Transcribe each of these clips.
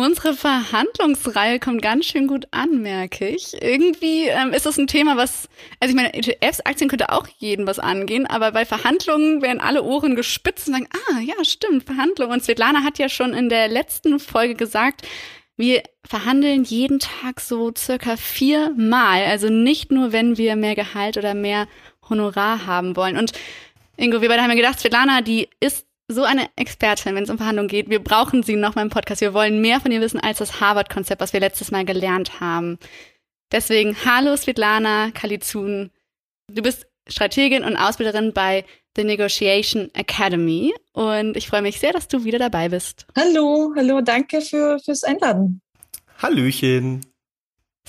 Unsere Verhandlungsreihe kommt ganz schön gut an, merke ich. Irgendwie ähm, ist das ein Thema, was, also ich meine, ETFs, Aktien könnte auch jeden was angehen, aber bei Verhandlungen werden alle Ohren gespitzt und sagen, ah, ja, stimmt, Verhandlungen. Und Svetlana hat ja schon in der letzten Folge gesagt, wir verhandeln jeden Tag so circa viermal. Also nicht nur, wenn wir mehr Gehalt oder mehr Honorar haben wollen. Und Ingo, wir beide haben ja gedacht, Svetlana, die ist so eine Expertin, wenn es um Verhandlungen geht. Wir brauchen sie noch mal im Podcast. Wir wollen mehr von ihr wissen als das Harvard-Konzept, was wir letztes Mal gelernt haben. Deswegen, hallo Svetlana Kalizun. Du bist Strategin und Ausbilderin bei The Negotiation Academy und ich freue mich sehr, dass du wieder dabei bist. Hallo, hallo, danke für, fürs Einladen. Hallöchen.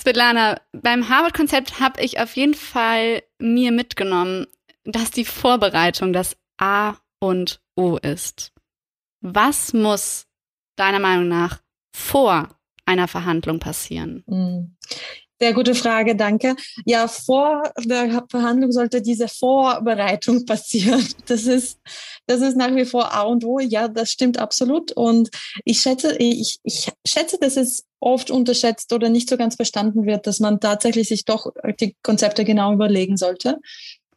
Svetlana, beim Harvard-Konzept habe ich auf jeden Fall mir mitgenommen, dass die Vorbereitung das A und O ist. Was muss deiner Meinung nach vor einer Verhandlung passieren? Hm. Sehr gute Frage, danke. Ja, vor der Verhandlung sollte diese Vorbereitung passieren. Das ist, das ist nach wie vor A und O. Ja, das stimmt absolut. Und ich schätze, ich, ich schätze, dass es oft unterschätzt oder nicht so ganz verstanden wird, dass man tatsächlich sich doch die Konzepte genau überlegen sollte.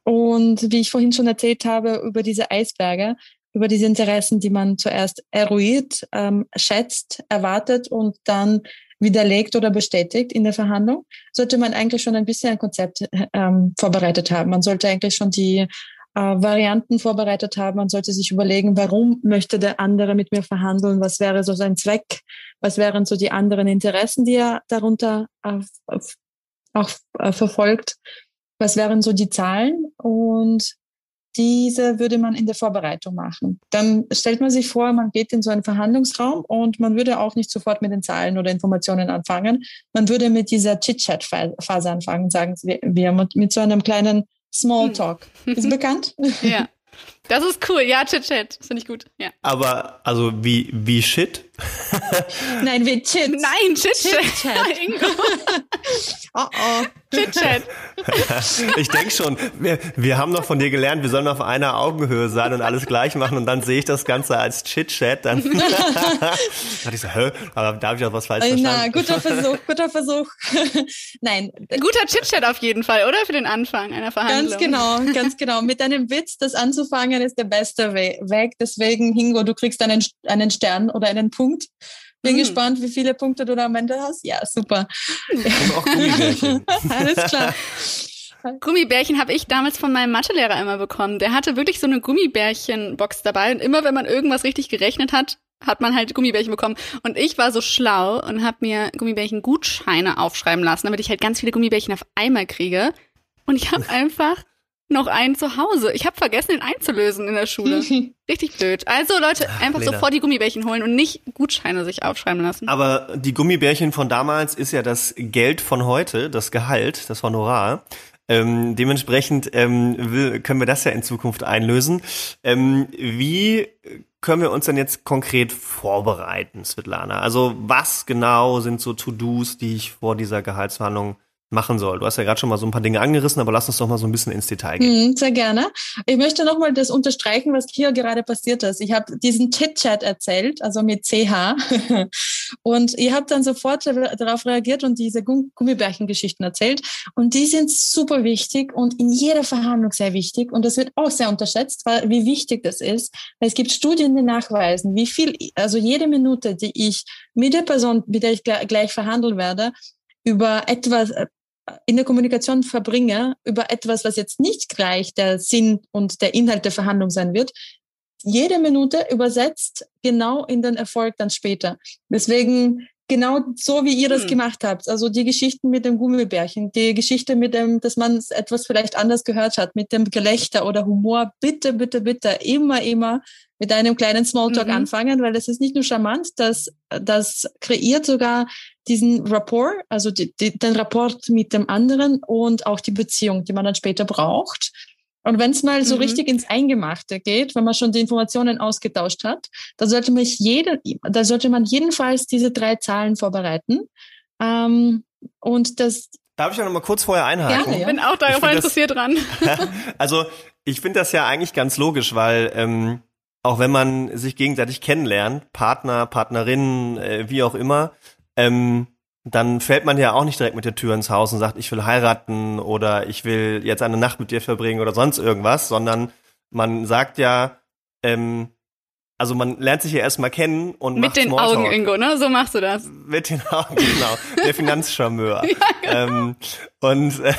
Und wie ich vorhin schon erzählt habe über diese Eisberge, über diese Interessen, die man zuerst eruiert, ähm, schätzt, erwartet und dann widerlegt oder bestätigt in der Verhandlung, sollte man eigentlich schon ein bisschen ein Konzept ähm, vorbereitet haben. Man sollte eigentlich schon die äh, Varianten vorbereitet haben. Man sollte sich überlegen, warum möchte der andere mit mir verhandeln? Was wäre so sein Zweck? Was wären so die anderen Interessen, die er darunter äh, auch äh, verfolgt? Was wären so die Zahlen? Und diese würde man in der Vorbereitung machen. Dann stellt man sich vor, man geht in so einen Verhandlungsraum und man würde auch nicht sofort mit den Zahlen oder Informationen anfangen. Man würde mit dieser Chit-Chat-Phase anfangen, sagen wir, mit so einem kleinen Smalltalk. Hm. Ist bekannt? Ja. Das ist cool, ja, Chit-Chat, finde ich gut. Ja. Aber, also wie, wie Shit? Nein, wie Chit. Nein, Chit-Chat. Chit Ingo. oh oh. Chit-Chat. ich denke schon, wir, wir haben noch von dir gelernt, wir sollen auf einer Augenhöhe sein und alles gleich machen und dann sehe ich das Ganze als Chit-Chat. Dann dachte ich so, hä, aber da habe ich auch was falsch verstanden. Na, guter Versuch, guter Versuch. Nein. Guter Chit-Chat auf jeden Fall, oder? Für den Anfang einer Verhandlung. Ganz genau, ganz genau. Mit einem Witz, das anzufangen, ist der beste Weg. Deswegen, Hingo, du kriegst einen, einen Stern oder einen Punkt. Bin hm. gespannt, wie viele Punkte du da am Ende hast. Ja, super. Und auch Gummibärchen. Alles klar. Gummibärchen habe ich damals von meinem Mathelehrer immer bekommen. Der hatte wirklich so eine Gummibärchenbox dabei und immer wenn man irgendwas richtig gerechnet hat, hat man halt Gummibärchen bekommen. Und ich war so schlau und habe mir Gummibärchen-Gutscheine aufschreiben lassen, damit ich halt ganz viele Gummibärchen auf einmal kriege. Und ich habe einfach noch einen zu Hause. Ich habe vergessen, den einzulösen in der Schule. Richtig blöd. Also Leute, einfach Lena. sofort die Gummibärchen holen und nicht Gutscheine sich aufschreiben lassen. Aber die Gummibärchen von damals ist ja das Geld von heute, das Gehalt, das Honorar. Ähm, dementsprechend ähm, will, können wir das ja in Zukunft einlösen. Ähm, wie können wir uns denn jetzt konkret vorbereiten, Svetlana? Also was genau sind so To-Dos, die ich vor dieser Gehaltsverhandlung machen soll. Du hast ja gerade schon mal so ein paar Dinge angerissen, aber lass uns doch mal so ein bisschen ins Detail gehen. Mhm, sehr gerne. Ich möchte nochmal das unterstreichen, was hier gerade passiert ist. Ich habe diesen Chit-Chat erzählt, also mit CH. und ihr habt dann sofort darauf reagiert und diese Gummibärchen-Geschichten erzählt. Und die sind super wichtig und in jeder Verhandlung sehr wichtig. Und das wird auch sehr unterschätzt, weil, wie wichtig das ist. Weil es gibt Studien, die nachweisen, wie viel, also jede Minute, die ich mit der Person, mit der ich gleich verhandeln werde, über etwas äh, in der Kommunikation verbringe, über etwas, was jetzt nicht gleich der Sinn und der Inhalt der Verhandlung sein wird, jede Minute übersetzt genau in den Erfolg dann später. Deswegen genau so, wie ihr das hm. gemacht habt. Also die Geschichten mit dem Gummibärchen, die Geschichte mit dem, dass man etwas vielleicht anders gehört hat, mit dem Gelächter oder Humor. Bitte, bitte, bitte, immer, immer mit einem kleinen Smalltalk mhm. anfangen, weil das ist nicht nur charmant, das, das kreiert sogar diesen Rapport, also die, die, den Rapport mit dem anderen und auch die Beziehung, die man dann später braucht. Und wenn es mal so mhm. richtig ins Eingemachte geht, wenn man schon die Informationen ausgetauscht hat, da sollte man jede, da sollte man jedenfalls diese drei Zahlen vorbereiten. Ähm, und das. Darf ich ja noch mal kurz vorher einhaken? Ja, ich bin auch da voll interessiert das, dran. also ich finde das ja eigentlich ganz logisch, weil ähm, auch wenn man sich gegenseitig kennenlernt, Partner, Partnerinnen, äh, wie auch immer, ähm, dann fällt man ja auch nicht direkt mit der Tür ins Haus und sagt, ich will heiraten oder ich will jetzt eine Nacht mit dir verbringen oder sonst irgendwas, sondern man sagt ja, ähm, also man lernt sich ja erstmal kennen und mit den Smalltalk. Augen, Ingo, ne? So machst du das. Mit den Augen, genau. Der Finanzcharmeur. ja, genau. ähm, und äh,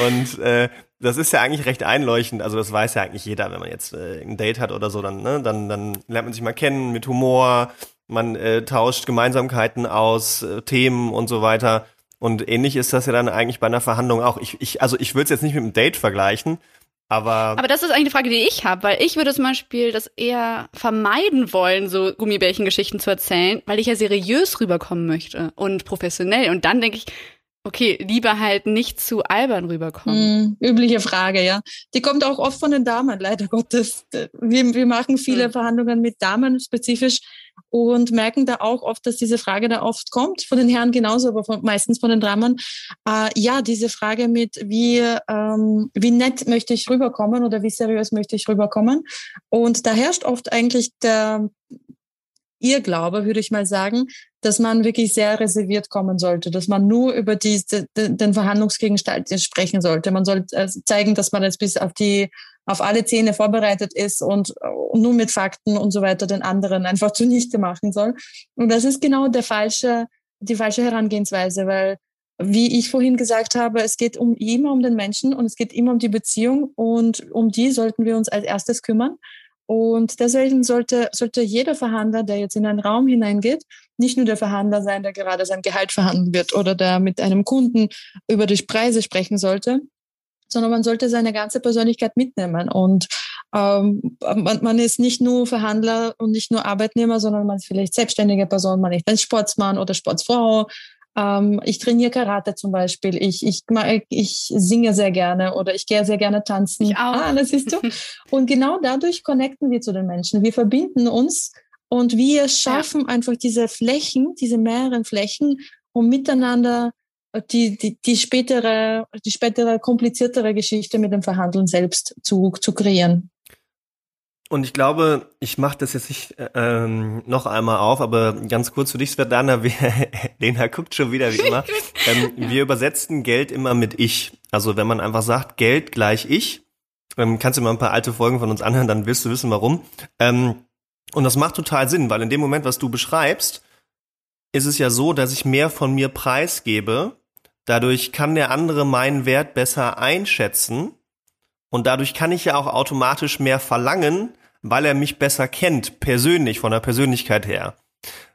und äh, das ist ja eigentlich recht einleuchtend. Also das weiß ja eigentlich jeder, wenn man jetzt äh, ein Date hat oder so, dann ne, dann dann lernt man sich mal kennen mit Humor man äh, tauscht Gemeinsamkeiten aus, äh, Themen und so weiter. Und ähnlich ist das ja dann eigentlich bei einer Verhandlung auch. Ich, ich, also ich würde es jetzt nicht mit einem Date vergleichen, aber. Aber das ist eigentlich eine Frage, die ich habe, weil ich würde zum Beispiel das eher vermeiden wollen, so Gummibärchen-Geschichten zu erzählen, weil ich ja seriös rüberkommen möchte und professionell. Und dann denke ich, Okay, lieber halt nicht zu albern rüberkommen. Mm, übliche Frage, ja. Die kommt auch oft von den Damen, leider Gottes. Wir, wir machen viele mm. Verhandlungen mit Damen spezifisch und merken da auch oft, dass diese Frage da oft kommt, von den Herren genauso, aber von, meistens von den Damen. Äh, ja, diese Frage mit, wie, ähm, wie nett möchte ich rüberkommen oder wie seriös möchte ich rüberkommen. Und da herrscht oft eigentlich der Irrglaube, würde ich mal sagen, dass man wirklich sehr reserviert kommen sollte, dass man nur über die, den Verhandlungsgegenstand sprechen sollte. Man sollte äh, zeigen, dass man jetzt bis auf die, auf alle Zähne vorbereitet ist und, und nur mit Fakten und so weiter den anderen einfach zunichte machen soll. Und das ist genau der falsche, die falsche Herangehensweise, weil wie ich vorhin gesagt habe, es geht um immer um den Menschen und es geht immer um die Beziehung und um die sollten wir uns als erstes kümmern. Und deswegen sollte, sollte jeder Verhandler, der jetzt in einen Raum hineingeht, nicht nur der Verhandler sein, der gerade sein Gehalt verhandeln wird oder der mit einem Kunden über die Preise sprechen sollte, sondern man sollte seine ganze Persönlichkeit mitnehmen. Und ähm, man, man ist nicht nur Verhandler und nicht nur Arbeitnehmer, sondern man ist vielleicht selbstständige Person, man ist ein Sportsmann oder Sportsfrau, ähm, ich trainiere Karate zum Beispiel. Ich, ich, ich singe sehr gerne oder ich gehe sehr gerne tanzen. Ich auch. Ah, das siehst du. Und genau dadurch connecten wir zu den Menschen. Wir verbinden uns und wir schaffen ja. einfach diese Flächen, diese mehreren Flächen, um miteinander die, die, die spätere, die spätere kompliziertere Geschichte mit dem Verhandeln selbst zu, zu kreieren. Und ich glaube, ich mache das jetzt nicht ähm, noch einmal auf, aber ganz kurz für dich, Svetlana, wir, Lena guckt schon wieder wie immer. Ähm, wir übersetzen Geld immer mit ich. Also wenn man einfach sagt, Geld gleich ich, ähm, kannst du mal ein paar alte Folgen von uns anhören, dann wirst du wissen, warum. Ähm, und das macht total Sinn, weil in dem Moment, was du beschreibst, ist es ja so, dass ich mehr von mir preisgebe. Dadurch kann der andere meinen Wert besser einschätzen. Und dadurch kann ich ja auch automatisch mehr verlangen, weil er mich besser kennt, persönlich, von der Persönlichkeit her.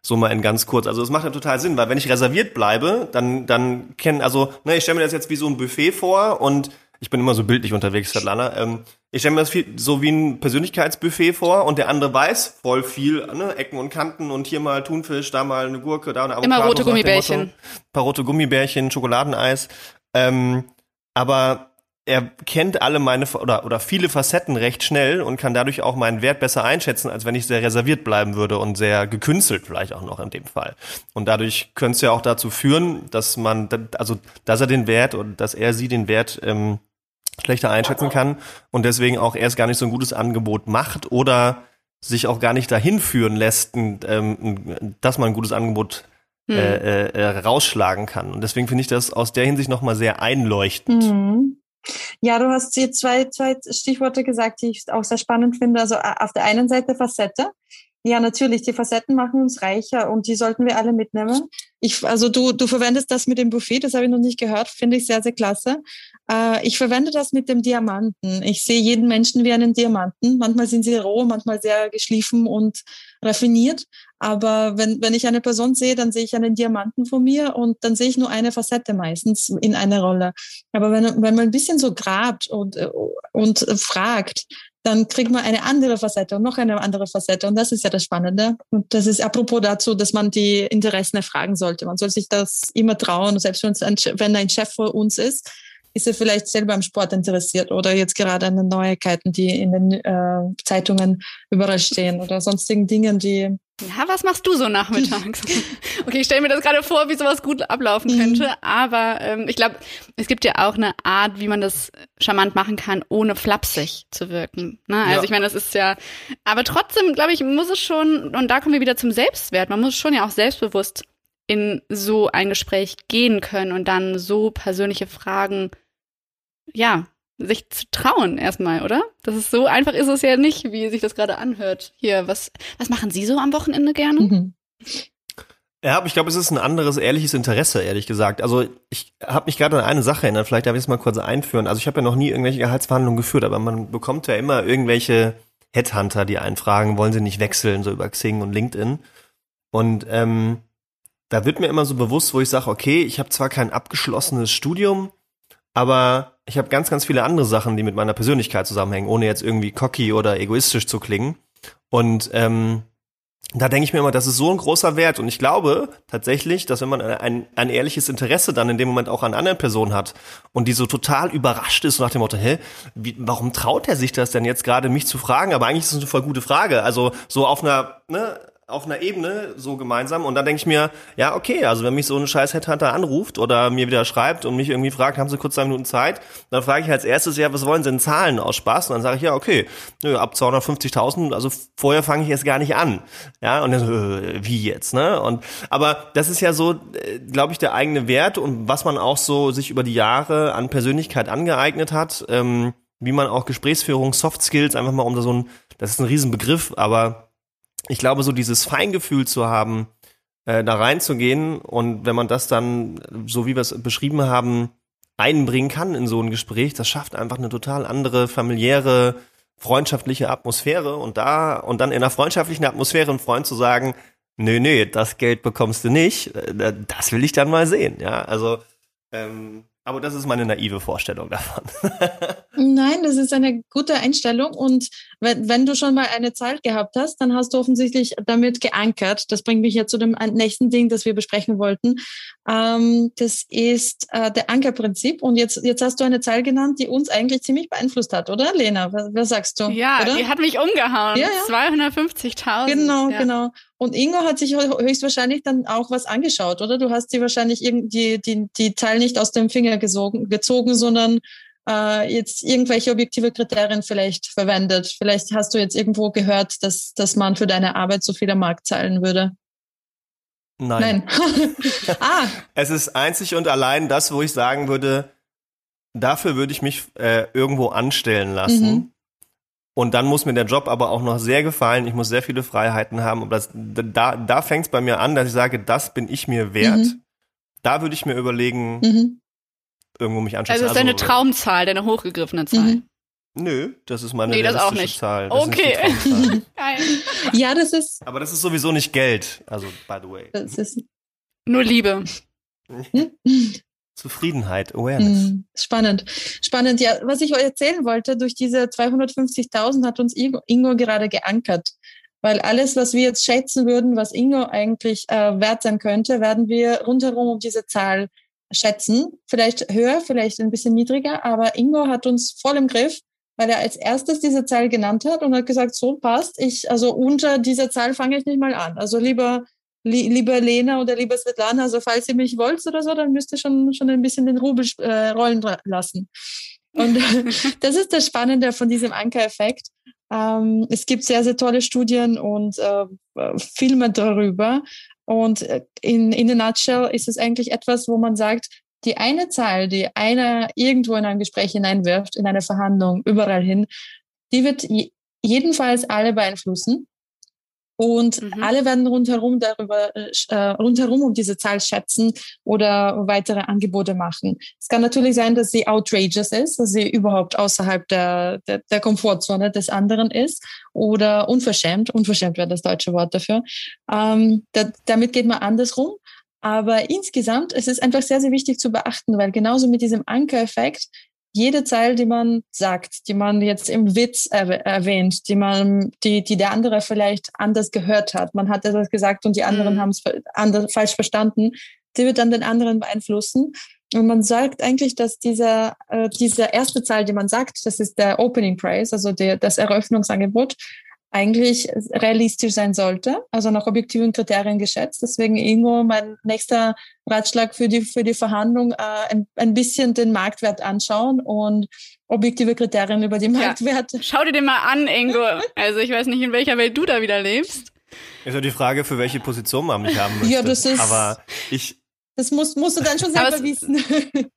So mal in ganz kurz. Also es macht ja total Sinn, weil wenn ich reserviert bleibe, dann, dann kennen, also, ne, ich stelle mir das jetzt wie so ein Buffet vor und ich bin immer so bildlich unterwegs, Svetlana. Ähm, ich stelle mir das viel, so wie ein Persönlichkeitsbuffet vor und der andere weiß voll viel, ne, Ecken und Kanten und hier mal Thunfisch, da mal eine Gurke, da eine Avocado. Immer rote Gummibärchen. Ein paar rote Gummibärchen, Schokoladeneis. Ähm, aber er kennt alle meine oder oder viele Facetten recht schnell und kann dadurch auch meinen Wert besser einschätzen, als wenn ich sehr reserviert bleiben würde und sehr gekünstelt vielleicht auch noch in dem Fall. Und dadurch könnte es ja auch dazu führen, dass man also dass er den Wert und dass er sie den Wert ähm, schlechter einschätzen kann und deswegen auch erst gar nicht so ein gutes Angebot macht oder sich auch gar nicht dahin führen lässt, ähm, dass man ein gutes Angebot hm. äh, äh, rausschlagen kann. Und deswegen finde ich das aus der Hinsicht nochmal sehr einleuchtend. Mhm. Ja, du hast hier zwei, zwei Stichworte gesagt, die ich auch sehr spannend finde. Also auf der einen Seite Facette. Ja, natürlich, die Facetten machen uns reicher und die sollten wir alle mitnehmen. Ich, also du, du verwendest das mit dem Buffet, das habe ich noch nicht gehört, finde ich sehr, sehr klasse. Äh, ich verwende das mit dem Diamanten. Ich sehe jeden Menschen wie einen Diamanten. Manchmal sind sie roh, manchmal sehr geschliffen und raffiniert. Aber wenn, wenn ich eine Person sehe, dann sehe ich einen Diamanten vor mir und dann sehe ich nur eine Facette meistens in einer Rolle. Aber wenn, wenn man ein bisschen so grabt und, und fragt, dann kriegt man eine andere Facette und noch eine andere Facette. Und das ist ja das Spannende. Und das ist apropos dazu, dass man die Interessen erfragen sollte. Man soll sich das immer trauen, selbst wenn, wenn ein Chef vor uns ist, ist er vielleicht selber am Sport interessiert oder jetzt gerade an den Neuigkeiten, die in den äh, Zeitungen überall stehen oder sonstigen Dingen, die ja, was machst du so nachmittags? okay, ich stelle mir das gerade vor, wie sowas gut ablaufen mhm. könnte, aber ähm, ich glaube, es gibt ja auch eine Art, wie man das charmant machen kann, ohne flapsig zu wirken. Ne? Also ja. ich meine, das ist ja, aber trotzdem, glaube ich, muss es schon, und da kommen wir wieder zum Selbstwert, man muss schon ja auch selbstbewusst in so ein Gespräch gehen können und dann so persönliche Fragen, ja, sich zu trauen erstmal, oder? Das ist so einfach ist es ja nicht, wie sich das gerade anhört. Hier, was, was machen Sie so am Wochenende gerne? Mhm. Ja, aber ich glaube, es ist ein anderes ehrliches Interesse, ehrlich gesagt. Also ich habe mich gerade an eine Sache erinnert, vielleicht darf ich es mal kurz einführen. Also ich habe ja noch nie irgendwelche Gehaltsverhandlungen geführt, aber man bekommt ja immer irgendwelche Headhunter, die einen fragen, wollen sie nicht wechseln, so über Xing und LinkedIn. Und ähm, da wird mir immer so bewusst, wo ich sage, okay, ich habe zwar kein abgeschlossenes Studium, aber ich habe ganz, ganz viele andere Sachen, die mit meiner Persönlichkeit zusammenhängen, ohne jetzt irgendwie cocky oder egoistisch zu klingen. Und ähm, da denke ich mir immer, das ist so ein großer Wert. Und ich glaube tatsächlich, dass wenn man ein, ein ehrliches Interesse dann in dem Moment auch an anderen Personen hat und die so total überrascht ist nach dem Motto, hä, wie, warum traut er sich das denn jetzt gerade, mich zu fragen? Aber eigentlich ist es eine voll gute Frage. Also so auf einer, ne, auf einer Ebene so gemeinsam und dann denke ich mir, ja, okay, also wenn mich so ein scheiß Headhunter anruft oder mir wieder schreibt und mich irgendwie fragt, haben Sie kurz zwei Minuten Zeit, dann frage ich als erstes, ja, was wollen Sie denn zahlen aus Spaß? Und dann sage ich, ja, okay, nö, ab 250.000, also vorher fange ich jetzt gar nicht an. Ja, und dann so, äh, wie jetzt, ne? Und, aber das ist ja so, äh, glaube ich, der eigene Wert und was man auch so sich über die Jahre an Persönlichkeit angeeignet hat, ähm, wie man auch Gesprächsführung, Soft Skills, einfach mal um so ein, das ist ein Riesenbegriff, aber ich glaube, so dieses Feingefühl zu haben, äh, da reinzugehen und wenn man das dann, so wie wir es beschrieben haben, einbringen kann in so ein Gespräch, das schafft einfach eine total andere familiäre, freundschaftliche Atmosphäre und da und dann in einer freundschaftlichen Atmosphäre einen Freund zu sagen, nö, nö, das Geld bekommst du nicht, äh, das will ich dann mal sehen, ja, also ähm, aber das ist meine naive Vorstellung davon. Nein, das ist eine gute Einstellung. Und wenn, wenn du schon mal eine Zahl gehabt hast, dann hast du offensichtlich damit geankert. Das bringt mich ja zu dem nächsten Ding, das wir besprechen wollten. Ähm, das ist äh, der Ankerprinzip. Und jetzt, jetzt hast du eine Zahl genannt, die uns eigentlich ziemlich beeinflusst hat, oder Lena? Was, was sagst du? Ja, oder? die hat mich umgehauen. Ja, ja. 250.000. Genau, ja. genau. Und Ingo hat sich höchstwahrscheinlich dann auch was angeschaut, oder? Du hast sie wahrscheinlich irgendwie die, die Zahl nicht aus dem Finger gesogen, gezogen, sondern äh, jetzt irgendwelche objektive Kriterien vielleicht verwendet. Vielleicht hast du jetzt irgendwo gehört, dass, dass man für deine Arbeit so viel am Markt zahlen würde. Nein. Nein. ah. Es ist einzig und allein das, wo ich sagen würde, dafür würde ich mich äh, irgendwo anstellen lassen. Mhm. Und dann muss mir der Job aber auch noch sehr gefallen. Ich muss sehr viele Freiheiten haben. Und das, da, da fängt es bei mir an, dass ich sage, das bin ich mir wert. Mhm. Da würde ich mir überlegen, mhm. Irgendwo mich anschließen. Also ist deine also, Traumzahl, deine hochgegriffene Zahl. Mhm. Nö, das ist meine nee, das auch nicht. Zahl. Das okay. ja, das ist. Aber das ist sowieso nicht Geld. Also, by the way. Das ist nur Liebe. Zufriedenheit, Awareness. Hm, spannend. Spannend. Ja, was ich euch erzählen wollte, durch diese 250.000 hat uns Ingo, Ingo, gerade geankert. Weil alles, was wir jetzt schätzen würden, was Ingo eigentlich äh, wert sein könnte, werden wir rundherum um diese Zahl schätzen. Vielleicht höher, vielleicht ein bisschen niedriger, aber Ingo hat uns voll im Griff, weil er als erstes diese Zahl genannt hat und hat gesagt, so passt, ich, also unter dieser Zahl fange ich nicht mal an. Also lieber lieber Lena oder lieber Svetlana, also falls ihr mich wollt oder so, dann müsst ihr schon, schon ein bisschen den Rubel äh, rollen lassen. Und das ist das Spannende von diesem Anker-Effekt. Ähm, es gibt sehr, sehr tolle Studien und äh, Filme darüber. Und äh, in, in a nutshell ist es eigentlich etwas, wo man sagt, die eine Zahl, die einer irgendwo in ein Gespräch hineinwirft, in eine Verhandlung, überall hin, die wird jedenfalls alle beeinflussen. Und mhm. alle werden rundherum darüber, äh, rundherum um diese Zahl schätzen oder weitere Angebote machen. Es kann natürlich sein, dass sie outrageous ist, dass sie überhaupt außerhalb der, der, der Komfortzone des anderen ist oder unverschämt. Unverschämt wäre das deutsche Wort dafür. Ähm, da, damit geht man andersrum. Aber insgesamt es ist einfach sehr, sehr wichtig zu beachten, weil genauso mit diesem Ankereffekt jede Zeile, die man sagt, die man jetzt im Witz erwähnt, die man, die, die der andere vielleicht anders gehört hat. Man hat etwas gesagt und die anderen mhm. haben es falsch verstanden. Die wird dann den anderen beeinflussen. Und man sagt eigentlich, dass dieser, äh, diese erste Zahl, die man sagt, das ist der Opening Price, also der, das Eröffnungsangebot, eigentlich realistisch sein sollte, also nach objektiven Kriterien geschätzt. Deswegen Ingo, mein nächster Ratschlag für die, für die Verhandlung, äh, ein, ein bisschen den Marktwert anschauen und objektive Kriterien über die Marktwerte. Ja. Schau dir den mal an, Ingo. Also ich weiß nicht, in welcher Welt du da wieder lebst. Ist ja die Frage, für welche Position man mich haben möchte. Ja, das ist. Aber ich. Das musst, musst du dann schon selber wissen.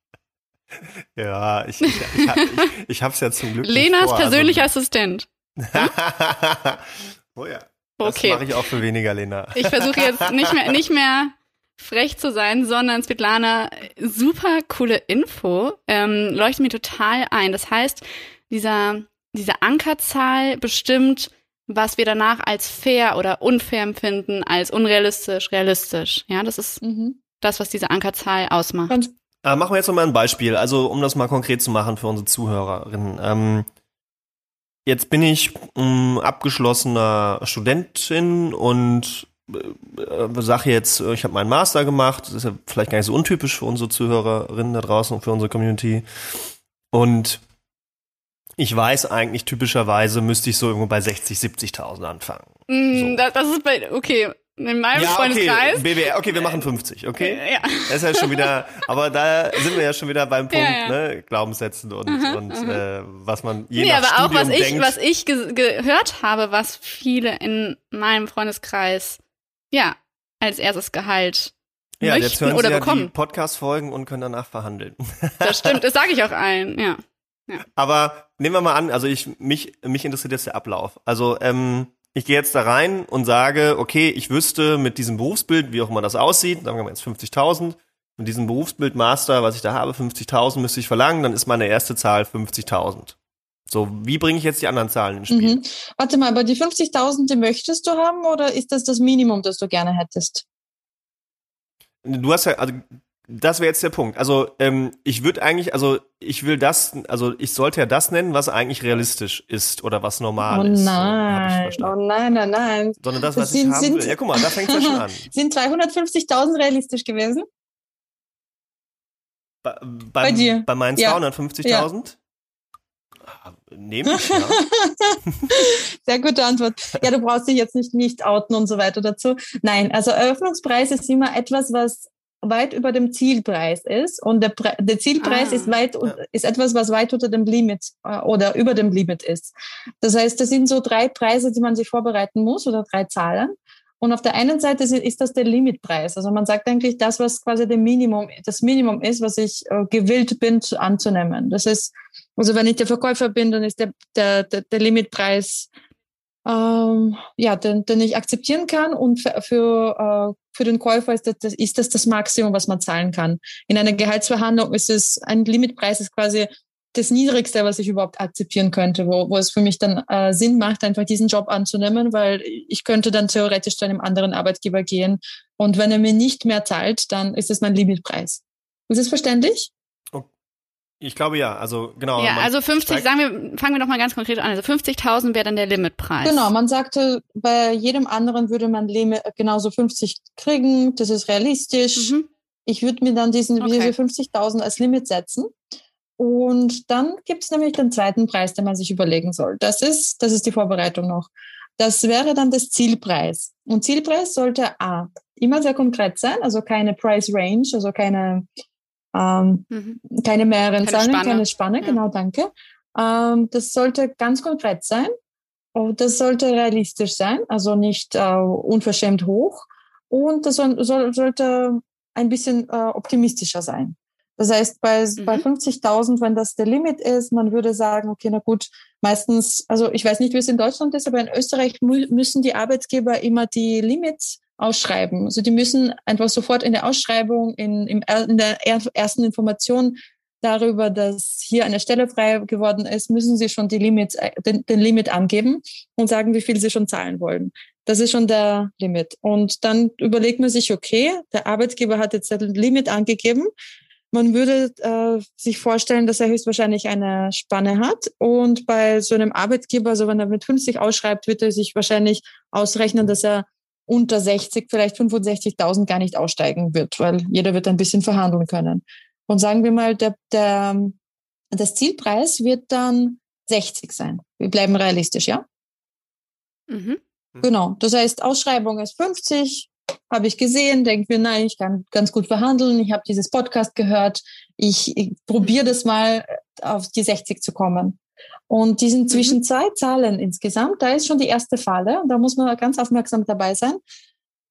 Ja, ich, ich, ich, ich, ich hab's ja zum Glück. Lenas persönlicher also, Assistent. Oh ja. Das okay. mache ich auch für weniger, Lena. Ich versuche jetzt nicht mehr, nicht mehr frech zu sein, sondern Svetlana, super coole Info, ähm, leuchtet mir total ein. Das heißt, dieser, diese Ankerzahl bestimmt, was wir danach als fair oder unfair empfinden, als unrealistisch, realistisch. Ja, das ist mhm. das, was diese Ankerzahl ausmacht. Äh, machen wir jetzt noch mal ein Beispiel, also um das mal konkret zu machen für unsere Zuhörerinnen. Ähm, Jetzt bin ich ähm, abgeschlossener Studentin und äh, sage jetzt, ich habe meinen Master gemacht. Das ist ja vielleicht gar nicht so untypisch für unsere Zuhörerinnen da draußen und für unsere Community. Und ich weiß eigentlich typischerweise müsste ich so irgendwo bei 60, 70.000 anfangen. Mm, so. Das ist bei, okay, in meinem ja, Freundeskreis. Okay, BWR, okay, wir machen 50, okay? Ja. Das ist ja schon wieder, aber da sind wir ja schon wieder beim Punkt, ja, ja. ne, Glaubenssätzen und, mhm, und mhm. Äh, was man je nee, nach aber Studium auch was denkt. ich, was ich ge gehört habe, was viele in meinem Freundeskreis, ja, als erstes Gehalt ja, möchten jetzt hören oder Sie ja bekommen. Podcast-Folgen und können danach verhandeln. Das stimmt, das sage ich auch allen, ja. ja. Aber nehmen wir mal an, also ich, mich, mich interessiert jetzt der Ablauf. Also, ähm, ich gehe jetzt da rein und sage, okay, ich wüsste mit diesem Berufsbild, wie auch immer das aussieht, sagen wir mal jetzt 50.000, mit diesem Berufsbild Master, was ich da habe, 50.000 müsste ich verlangen, dann ist meine erste Zahl 50.000. So, wie bringe ich jetzt die anderen Zahlen ins Spiel? Mhm. Warte mal, aber die 50.000, die möchtest du haben oder ist das das Minimum, das du gerne hättest? Du hast ja, also das wäre jetzt der Punkt. Also ähm, ich würde eigentlich, also ich will das, also ich sollte ja das nennen, was eigentlich realistisch ist oder was normal oh ist. Nein. So, oh nein, nein, nein. Sondern das, was sind, ich haben sind, will. Ja, guck mal, da fängt es ja schon an. Sind 350.000 realistisch gewesen? Bei, beim, bei dir? Bei meinen ja. 250.000? Ja. Ah, nehme ich, ja. Sehr gute Antwort. Ja, du brauchst dich jetzt nicht nicht outen und so weiter dazu. Nein, also Eröffnungspreis ist immer etwas, was weit über dem Zielpreis ist und der, Pre der Zielpreis ah, ist weit ja. ist etwas, was weit unter dem Limit äh, oder über dem Limit ist. Das heißt, das sind so drei Preise, die man sich vorbereiten muss oder drei Zahlen. Und auf der einen Seite ist, ist das der Limitpreis. Also man sagt eigentlich das, was quasi der Minimum, das Minimum ist, was ich äh, gewillt bin anzunehmen. Das ist, also wenn ich der Verkäufer bin, dann ist der, der, der, der Limitpreis ähm, ja, den, den ich akzeptieren kann und für, für, äh, für den Käufer ist das, ist das das Maximum, was man zahlen kann. In einer Gehaltsverhandlung ist es ein Limitpreis, ist quasi das Niedrigste, was ich überhaupt akzeptieren könnte, wo, wo es für mich dann äh, Sinn macht, einfach diesen Job anzunehmen, weil ich könnte dann theoretisch zu einem anderen Arbeitgeber gehen und wenn er mir nicht mehr zahlt, dann ist es mein Limitpreis. Ist es verständlich? Ich glaube ja, also genau. Ja, also 50, sagen wir, fangen wir doch mal ganz konkret an. Also 50.000 wäre dann der Limitpreis. Genau, man sagte, bei jedem anderen würde man genauso 50 kriegen, das ist realistisch. Mhm. Ich würde mir dann diesen, okay. diese 50.000 als Limit setzen. Und dann gibt es nämlich den zweiten Preis, den man sich überlegen soll. Das ist, das ist die Vorbereitung noch. Das wäre dann das Zielpreis. Und Zielpreis sollte A, immer sehr konkret sein, also keine Price Range, also keine ähm, mhm. Keine mehreren keine Zahlen, Spanne. keine Spanne, ja. genau, danke. Ähm, das sollte ganz konkret sein. Das sollte realistisch sein, also nicht äh, unverschämt hoch. Und das soll, soll, sollte ein bisschen äh, optimistischer sein. Das heißt, bei, mhm. bei 50.000, wenn das der Limit ist, man würde sagen, okay, na gut, meistens, also ich weiß nicht, wie es in Deutschland ist, aber in Österreich müssen die Arbeitgeber immer die Limits ausschreiben. Also die müssen einfach sofort in der Ausschreibung, in, in der ersten Information darüber, dass hier eine Stelle frei geworden ist, müssen sie schon die Limits, äh, den, den Limit angeben und sagen, wie viel sie schon zahlen wollen. Das ist schon der Limit. Und dann überlegt man sich, okay, der Arbeitgeber hat jetzt ein Limit angegeben. Man würde äh, sich vorstellen, dass er höchstwahrscheinlich eine Spanne hat. Und bei so einem Arbeitgeber, also wenn er mit 50 ausschreibt, wird er sich wahrscheinlich ausrechnen, dass er unter 60, vielleicht 65.000 gar nicht aussteigen wird, weil jeder wird ein bisschen verhandeln können. Und sagen wir mal, der, der, das Zielpreis wird dann 60 sein. Wir bleiben realistisch, ja? Mhm. Genau. Das heißt, Ausschreibung ist 50, habe ich gesehen, denke mir, nein, ich kann ganz gut verhandeln. Ich habe dieses Podcast gehört. Ich, ich probiere das mal, auf die 60 zu kommen. Und diesen mhm. zwischen zwei Zahlen insgesamt, da ist schon die erste Falle. Da muss man ganz aufmerksam dabei sein,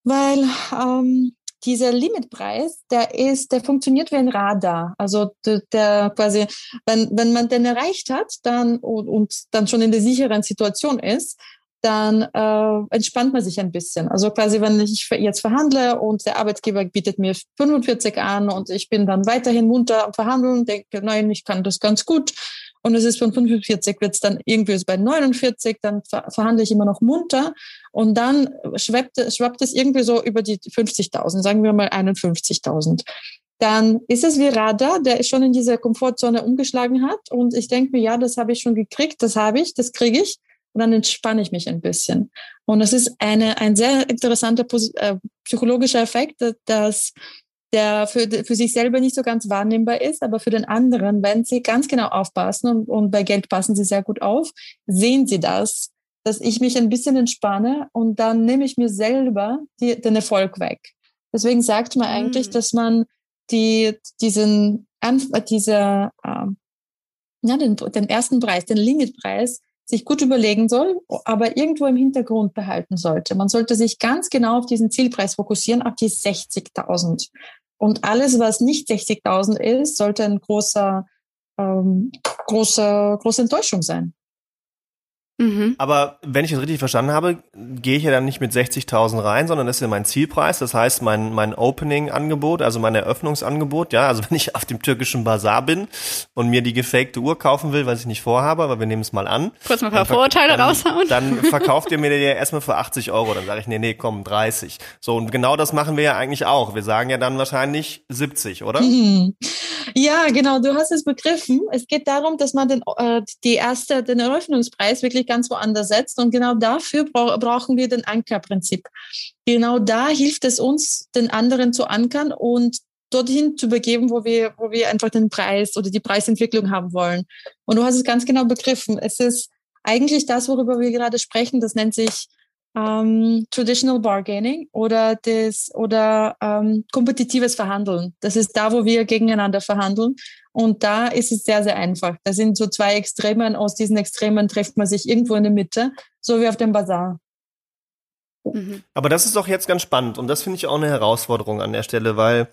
weil ähm, dieser Limitpreis, der ist, der funktioniert wie ein Radar. Also der, der quasi, wenn, wenn man den erreicht hat, dann und, und dann schon in der sicheren Situation ist, dann äh, entspannt man sich ein bisschen. Also quasi, wenn ich jetzt verhandle und der Arbeitgeber bietet mir 45 an und ich bin dann weiterhin munter am Verhandeln, denke, nein, ich kann das ganz gut. Und es ist von 45 wird es dann irgendwie bei 49, dann ver verhandle ich immer noch munter und dann schwappt, schwappt es irgendwie so über die 50.000, sagen wir mal 51.000 dann ist es wie Radar, der schon in dieser Komfortzone umgeschlagen hat. Und ich denke mir, ja, das habe ich schon gekriegt, das habe ich, das kriege ich und dann entspanne ich mich ein bisschen. Und das ist eine, ein sehr interessanter äh, psychologischer Effekt, dass der für, für sich selber nicht so ganz wahrnehmbar ist, aber für den anderen, wenn sie ganz genau aufpassen und, und bei Geld passen sie sehr gut auf, sehen sie das, dass ich mich ein bisschen entspanne und dann nehme ich mir selber die, den Erfolg weg. Deswegen sagt man eigentlich, mhm. dass man die, diesen, dieser, äh, ja, den, den ersten Preis, den Limitpreis, sich gut überlegen soll, aber irgendwo im Hintergrund behalten sollte. Man sollte sich ganz genau auf diesen Zielpreis fokussieren, auf die 60.000. Und alles, was nicht 60.000 ist, sollte ein großer, ähm, große, große Enttäuschung sein. Mhm. Aber wenn ich es richtig verstanden habe, gehe ich ja dann nicht mit 60.000 rein, sondern das ist ja mein Zielpreis. Das heißt, mein, mein Opening-Angebot, also mein Eröffnungsangebot. Ja, also wenn ich auf dem türkischen Bazar bin und mir die gefakte Uhr kaufen will, was ich nicht vorhabe, aber wir nehmen es mal an. Kurz mal ein paar Vorurteile dann, raushauen. Dann verkauft ihr mir die ja erstmal für 80 Euro. Dann sage ich, nee, nee, komm, 30. So, und genau das machen wir ja eigentlich auch. Wir sagen ja dann wahrscheinlich 70, oder? Mhm. Ja, genau, du hast es begriffen. Es geht darum, dass man den, äh, die erste, den Eröffnungspreis wirklich ganz woanders setzt. Und genau dafür bra brauchen wir den Ankerprinzip. Genau da hilft es uns, den anderen zu ankern und dorthin zu begeben, wo wir, wo wir einfach den Preis oder die Preisentwicklung haben wollen. Und du hast es ganz genau begriffen. Es ist eigentlich das, worüber wir gerade sprechen. Das nennt sich ähm, Traditional Bargaining oder das oder ähm, kompetitives Verhandeln. Das ist da, wo wir gegeneinander verhandeln. Und da ist es sehr, sehr einfach. Da sind so zwei Extremen. Aus diesen Extremen trifft man sich irgendwo in der Mitte, so wie auf dem Bazar. Mhm. Aber das ist doch jetzt ganz spannend und das finde ich auch eine Herausforderung an der Stelle, weil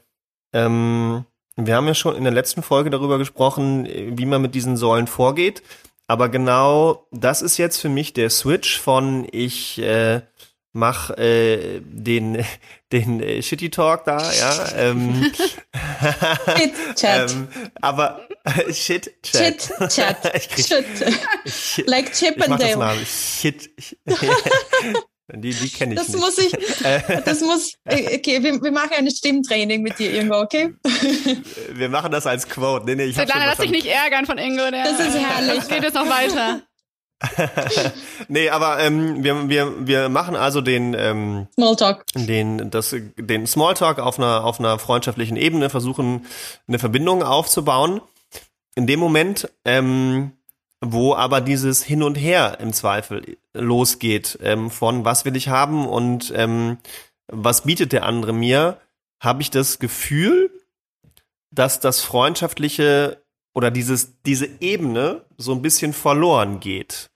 ähm, wir haben ja schon in der letzten Folge darüber gesprochen, wie man mit diesen Säulen vorgeht. Aber genau das ist jetzt für mich der Switch von ich äh, mach äh, den den äh, Shitty Talk da, ja. Ähm, Shit Chat. ähm, aber äh, Shit Chat. Shit Chat. ich krieg, Shit. Ich, like Chip and Dale. Shit. Die, die kenne ich das nicht. Muss ich, das muss, äh, okay, wir, wir machen ein Stimmtraining mit dir, Ingo, okay? Wir machen das als Quote. Nee, nee, ich Svetlana, lass dich nicht ärgern von Ingo. Der, das ist herrlich. Geht jetzt noch weiter. nee, aber ähm, wir, wir, wir machen also den ähm, Smalltalk. Den, das, den Smalltalk auf einer, auf einer freundschaftlichen Ebene, versuchen eine Verbindung aufzubauen. In dem Moment ähm, wo aber dieses Hin und Her im Zweifel losgeht, ähm, von was will ich haben und ähm, was bietet der andere mir, habe ich das Gefühl, dass das Freundschaftliche oder dieses, diese Ebene so ein bisschen verloren geht.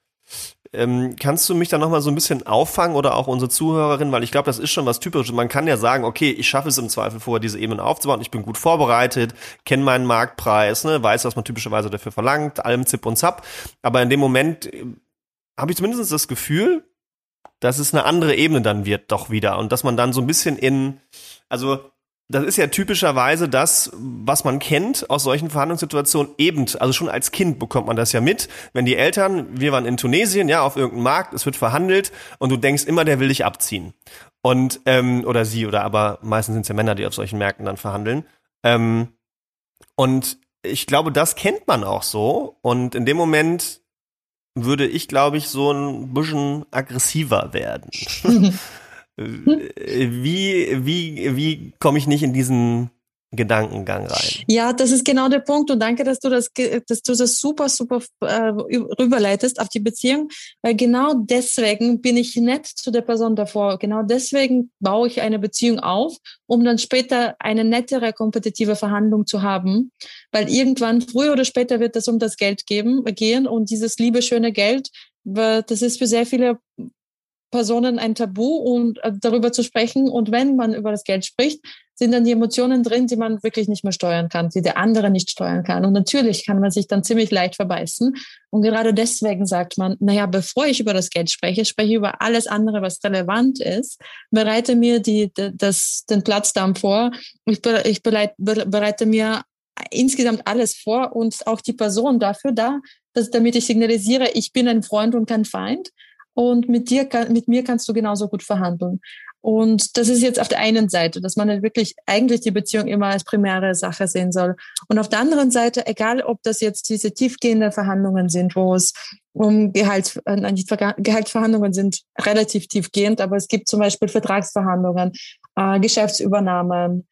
Ähm, kannst du mich da nochmal so ein bisschen auffangen oder auch unsere Zuhörerin, weil ich glaube, das ist schon was Typisches. Man kann ja sagen, okay, ich schaffe es im Zweifel vorher, diese Ebene aufzubauen, ich bin gut vorbereitet, kenne meinen Marktpreis, ne, weiß, was man typischerweise dafür verlangt, allem Zip und Zap. Aber in dem Moment habe ich zumindest das Gefühl, dass es eine andere Ebene dann wird, doch wieder. Und dass man dann so ein bisschen in, also das ist ja typischerweise das, was man kennt aus solchen Verhandlungssituationen eben, also schon als Kind bekommt man das ja mit, wenn die Eltern, wir waren in Tunesien, ja, auf irgendeinem Markt, es wird verhandelt und du denkst immer, der will dich abziehen. Und, ähm, oder sie, oder aber meistens sind es ja Männer, die auf solchen Märkten dann verhandeln. Ähm, und ich glaube, das kennt man auch so. Und in dem Moment würde ich, glaube ich, so ein bisschen aggressiver werden. wie, wie, wie komme ich nicht in diesen Gedankengang rein. Ja, das ist genau der Punkt und danke, dass du das, dass du das super, super äh, rüberleitest auf die Beziehung, weil genau deswegen bin ich nett zu der Person davor. Genau deswegen baue ich eine Beziehung auf, um dann später eine nettere, kompetitive Verhandlung zu haben, weil irgendwann, früher oder später wird es um das Geld geben, gehen und dieses liebe, schöne Geld, das ist für sehr viele Personen ein Tabu und äh, darüber zu sprechen. Und wenn man über das Geld spricht, sind dann die Emotionen drin, die man wirklich nicht mehr steuern kann, die der andere nicht steuern kann. Und natürlich kann man sich dann ziemlich leicht verbeißen. Und gerade deswegen sagt man, naja, bevor ich über das Geld spreche, spreche ich über alles andere, was relevant ist, bereite mir die, das, den Platzdarm vor. Ich, ich bereite mir insgesamt alles vor und auch die Person dafür da, dass, damit ich signalisiere, ich bin ein Freund und kein Feind und mit dir, mit mir kannst du genauso gut verhandeln. Und das ist jetzt auf der einen Seite, dass man wirklich eigentlich die Beziehung immer als primäre Sache sehen soll. Und auf der anderen Seite, egal ob das jetzt diese tiefgehenden Verhandlungen sind, wo es um Gehalt, äh, Gehaltsverhandlungen sind relativ tiefgehend, aber es gibt zum Beispiel Vertragsverhandlungen, äh, Geschäftsübernahmen,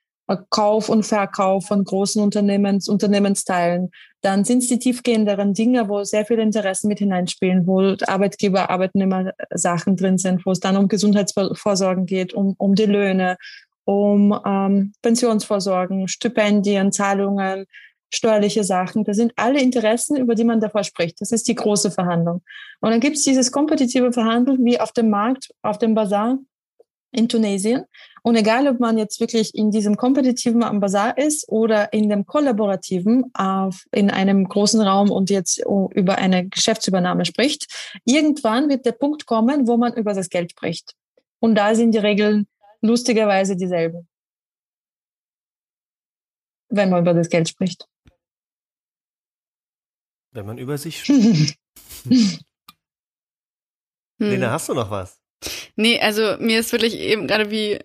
Kauf und Verkauf von großen Unternehmens, Unternehmensteilen. Dann sind es die tiefgehenderen Dinge, wo sehr viele Interessen mit hineinspielen, wo Arbeitgeber, Arbeitnehmer Sachen drin sind, wo es dann um Gesundheitsvorsorgen geht, um, um die Löhne, um ähm, Pensionsvorsorgen, Stipendien, Zahlungen, steuerliche Sachen. Das sind alle Interessen, über die man davor spricht. Das ist die große Verhandlung. Und dann gibt es dieses kompetitive Verhandeln wie auf dem Markt, auf dem Bazar in Tunesien. Und egal, ob man jetzt wirklich in diesem kompetitiven am Bazar ist oder in dem kollaborativen auf, in einem großen Raum und jetzt über eine Geschäftsübernahme spricht, irgendwann wird der Punkt kommen, wo man über das Geld spricht. Und da sind die Regeln lustigerweise dieselben. Wenn man über das Geld spricht. Wenn man über sich spricht. hm. Lena, hast du noch was? Nee, also mir ist wirklich eben gerade wie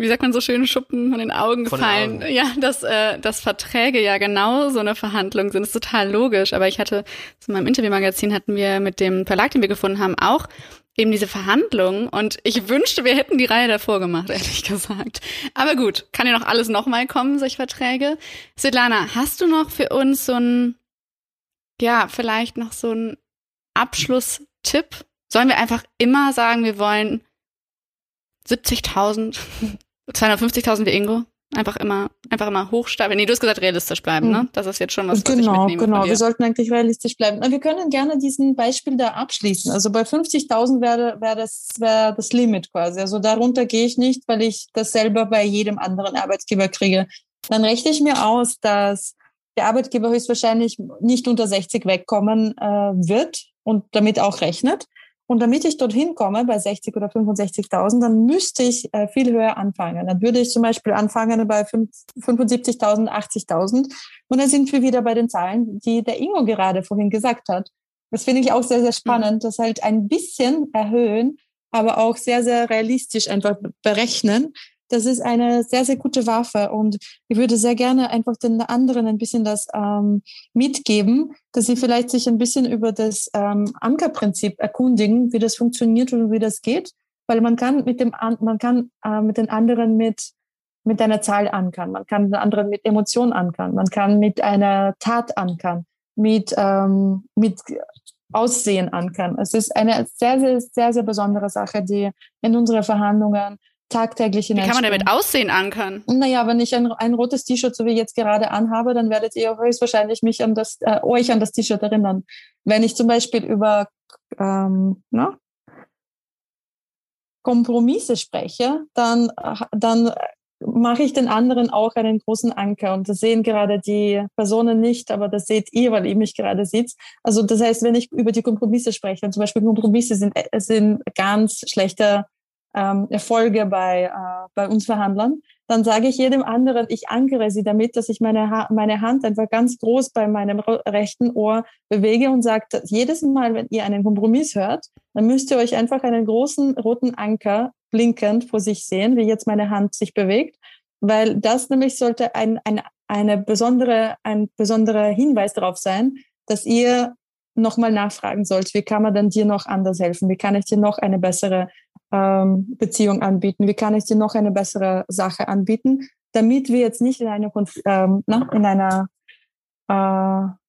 wie sagt man so schön, Schuppen von den Augen gefallen. Den Augen. Ja, dass, äh, dass Verträge ja genau so eine Verhandlung sind. Das ist total logisch. Aber ich hatte, in meinem Interviewmagazin hatten wir mit dem Verlag, den wir gefunden haben, auch eben diese Verhandlungen. Und ich wünschte, wir hätten die Reihe davor gemacht, ehrlich gesagt. Aber gut, kann ja noch alles nochmal kommen, solche Verträge. Svetlana, hast du noch für uns so ein, ja, vielleicht noch so ein Abschlusstipp? Sollen wir einfach immer sagen, wir wollen 70.000, 250.000 wie Ingo. Einfach immer, einfach immer hochstapeln. Nee, du hast gesagt, realistisch bleiben, ne? Das ist jetzt schon was, was genau, ich Genau, wir sollten eigentlich realistisch bleiben. Wir können gerne diesen Beispiel da abschließen. Also bei 50.000 wäre wäre das, wäre das Limit quasi. Also darunter gehe ich nicht, weil ich das selber bei jedem anderen Arbeitgeber kriege. Dann rechne ich mir aus, dass der Arbeitgeber höchstwahrscheinlich nicht unter 60 wegkommen äh, wird und damit auch rechnet. Und damit ich dorthin komme bei 60 oder 65.000, dann müsste ich äh, viel höher anfangen. Dann würde ich zum Beispiel anfangen bei 75.000, 80.000. Und dann sind wir wieder bei den Zahlen, die der Ingo gerade vorhin gesagt hat. Das finde ich auch sehr, sehr spannend, mhm. das halt ein bisschen erhöhen, aber auch sehr, sehr realistisch einfach berechnen, das ist eine sehr, sehr gute Waffe. Und ich würde sehr gerne einfach den anderen ein bisschen das ähm, mitgeben, dass sie vielleicht sich ein bisschen über das ähm, Ankerprinzip erkundigen, wie das funktioniert und wie das geht. Weil man kann mit dem, man kann äh, mit den anderen mit, mit einer Zahl ankern. Man kann den anderen mit Emotionen ankern. Man kann mit einer Tat ankern. Mit, ähm, mit Aussehen ankern. Es ist eine sehr, sehr, sehr, sehr besondere Sache, die in unseren Verhandlungen tagtäglich in Wie kann man damit Aussehen ankern? Naja, wenn ich ein, ein rotes T-Shirt, so wie jetzt gerade anhabe, dann werdet ihr höchstwahrscheinlich mich an das, äh, euch an das T-Shirt erinnern. Wenn ich zum Beispiel über ähm, na, Kompromisse spreche, dann, dann mache ich den anderen auch einen großen Anker. Und das sehen gerade die Personen nicht, aber das seht ihr, weil ihr mich gerade seht. Also das heißt, wenn ich über die Kompromisse spreche, zum Beispiel Kompromisse sind, sind ganz schlechte ähm, Erfolge bei, äh, bei uns Verhandlern, dann sage ich jedem anderen, ich ankere sie damit, dass ich meine, ha meine Hand einfach ganz groß bei meinem rechten Ohr bewege und sage, jedes Mal, wenn ihr einen Kompromiss hört, dann müsst ihr euch einfach einen großen roten Anker blinkend vor sich sehen, wie jetzt meine Hand sich bewegt, weil das nämlich sollte ein, ein, eine besondere, ein besonderer Hinweis darauf sein, dass ihr nochmal nachfragen sollt, wie kann man denn dir noch anders helfen? Wie kann ich dir noch eine bessere ähm, Beziehung anbieten? Wie kann ich dir noch eine bessere Sache anbieten, damit wir jetzt nicht in einer, ähm, na, in einer äh,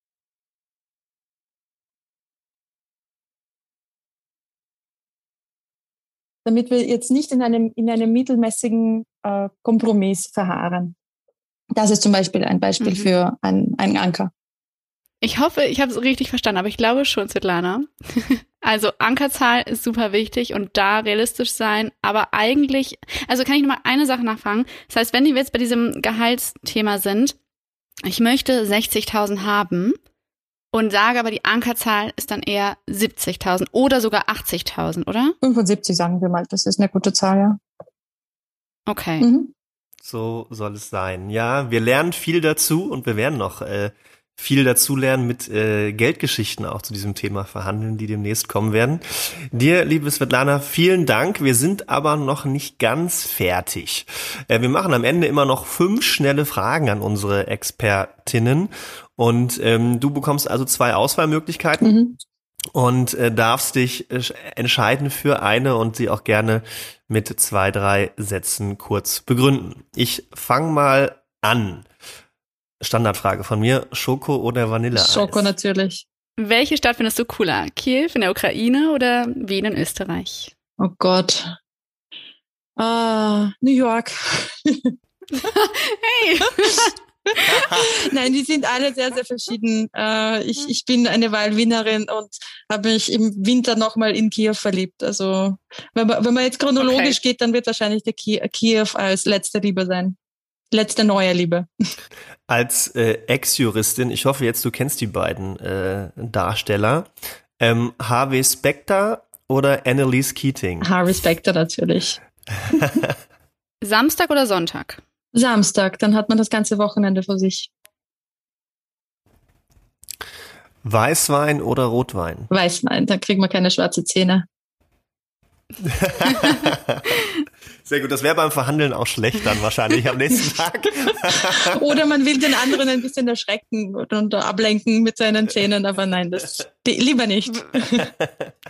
damit wir jetzt nicht in einem, in einem mittelmäßigen äh, Kompromiss verharren. Das ist zum Beispiel ein Beispiel mhm. für einen Anker. Ich hoffe, ich habe es richtig verstanden, aber ich glaube schon, Svetlana. Also Ankerzahl ist super wichtig und da realistisch sein, aber eigentlich, also kann ich nur mal eine Sache nachfragen. Das heißt, wenn wir jetzt bei diesem Gehaltsthema sind, ich möchte 60.000 haben und sage aber die Ankerzahl ist dann eher 70.000 oder sogar 80.000, oder? 75 sagen wir mal, das ist eine gute Zahl, ja. Okay. Mhm. So soll es sein. Ja, wir lernen viel dazu und wir werden noch äh, viel dazulernen mit äh, Geldgeschichten auch zu diesem Thema verhandeln, die demnächst kommen werden. Dir, liebe Svetlana, vielen Dank. Wir sind aber noch nicht ganz fertig. Äh, wir machen am Ende immer noch fünf schnelle Fragen an unsere Expertinnen und ähm, du bekommst also zwei Auswahlmöglichkeiten. Mhm. Und äh, darfst dich äh, entscheiden für eine und sie auch gerne mit zwei, drei Sätzen kurz begründen. Ich fange mal an. Standardfrage von mir, Schoko oder Vanille? Schoko natürlich. Welche Stadt findest du cooler? Kiew in der Ukraine oder Wien in Österreich? Oh Gott. Uh, New York. hey! Nein, die sind alle sehr, sehr verschieden. Uh, ich, ich bin eine Wahlwinnerin und habe mich im Winter nochmal in Kiew verliebt. Also wenn man, wenn man jetzt chronologisch okay. geht, dann wird wahrscheinlich der Kiew als letzte Liebe sein letzte neue Liebe. Als äh, Ex-Juristin, ich hoffe jetzt, du kennst die beiden äh, Darsteller. Ähm, Harvey Specter oder Annalise Keating? Harvey Specter natürlich. Samstag oder Sonntag? Samstag, dann hat man das ganze Wochenende vor sich. Weißwein oder Rotwein? Weißwein, dann kriegt man keine schwarze Zähne. Sehr gut, das wäre beim Verhandeln auch schlecht dann wahrscheinlich am nächsten Tag. Oder man will den anderen ein bisschen erschrecken und ablenken mit seinen Zähnen, aber nein, das lieber nicht.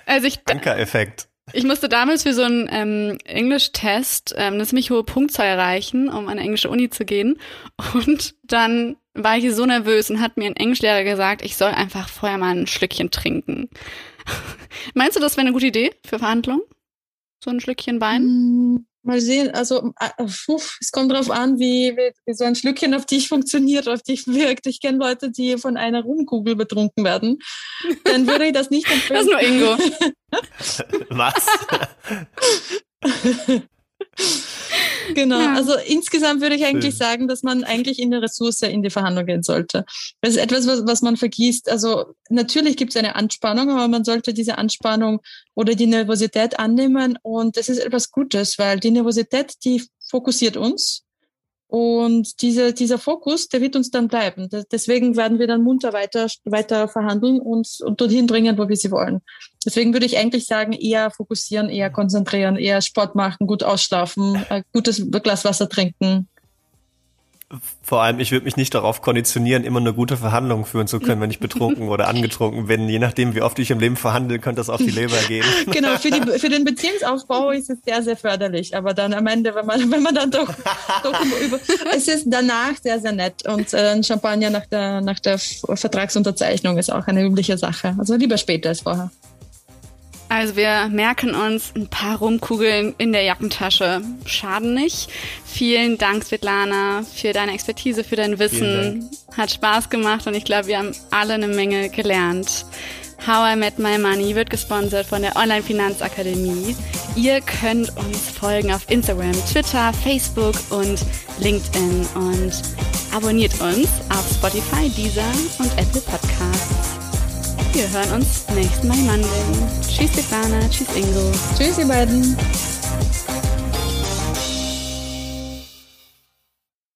Also ich Anker-Effekt. Ich musste damals für so einen ähm, Englisch-Test ähm, eine ziemlich hohe Punktzahl erreichen, um an eine englische Uni zu gehen. Und dann war ich so nervös und hat mir ein Englischlehrer gesagt, ich soll einfach vorher mal ein Schlückchen trinken. Meinst du, das wäre eine gute Idee für Verhandlungen? So ein Schlückchen Wein? Mm, mal sehen, also äh, uff, es kommt darauf an, wie, wie, so ein Schlückchen auf dich funktioniert, auf dich wirkt. Ich kenne Leute, die von einer Rumkugel betrunken werden. Dann würde ich das nicht empfehlen. Das ist nur Ingo. Was? genau, ja. also insgesamt würde ich eigentlich Schön. sagen, dass man eigentlich in der Ressource in die Verhandlung gehen sollte. Das ist etwas, was, was man vergisst. Also natürlich gibt es eine Anspannung, aber man sollte diese Anspannung oder die Nervosität annehmen und das ist etwas Gutes, weil die Nervosität, die fokussiert uns und diese, dieser Fokus, der wird uns dann bleiben. Deswegen werden wir dann munter weiter, weiter verhandeln und, und dorthin bringen, wo wir sie wollen. Deswegen würde ich eigentlich sagen, eher fokussieren, eher konzentrieren, eher Sport machen, gut ausschlafen, ein gutes Glas Wasser trinken, vor allem, ich würde mich nicht darauf konditionieren, immer eine gute Verhandlung führen zu können, wenn ich betrunken oder angetrunken bin. Je nachdem, wie oft ich im Leben verhandle, könnte das auf die Leber gehen. Genau, für, die, für den Beziehungsaufbau ist es sehr, sehr förderlich. Aber dann am Ende, wenn man, wenn man dann doch, doch über, es ist danach sehr, sehr nett. Und äh, Champagner nach der, nach der Vertragsunterzeichnung ist auch eine übliche Sache. Also lieber später als vorher. Also wir merken uns ein paar Rumkugeln in der Jackentasche. Schaden nicht. Vielen Dank, Svetlana, für deine Expertise, für dein Wissen. Hat Spaß gemacht und ich glaube, wir haben alle eine Menge gelernt. How I Met My Money wird gesponsert von der Online Finanzakademie. Ihr könnt uns folgen auf Instagram, Twitter, Facebook und LinkedIn und abonniert uns auf Spotify, Deezer und Apple Podcasts. Wir hören uns nächsten Mal Monday. Tschüss, Stefana. Tschüss, Ingo. Tschüss, ihr beiden.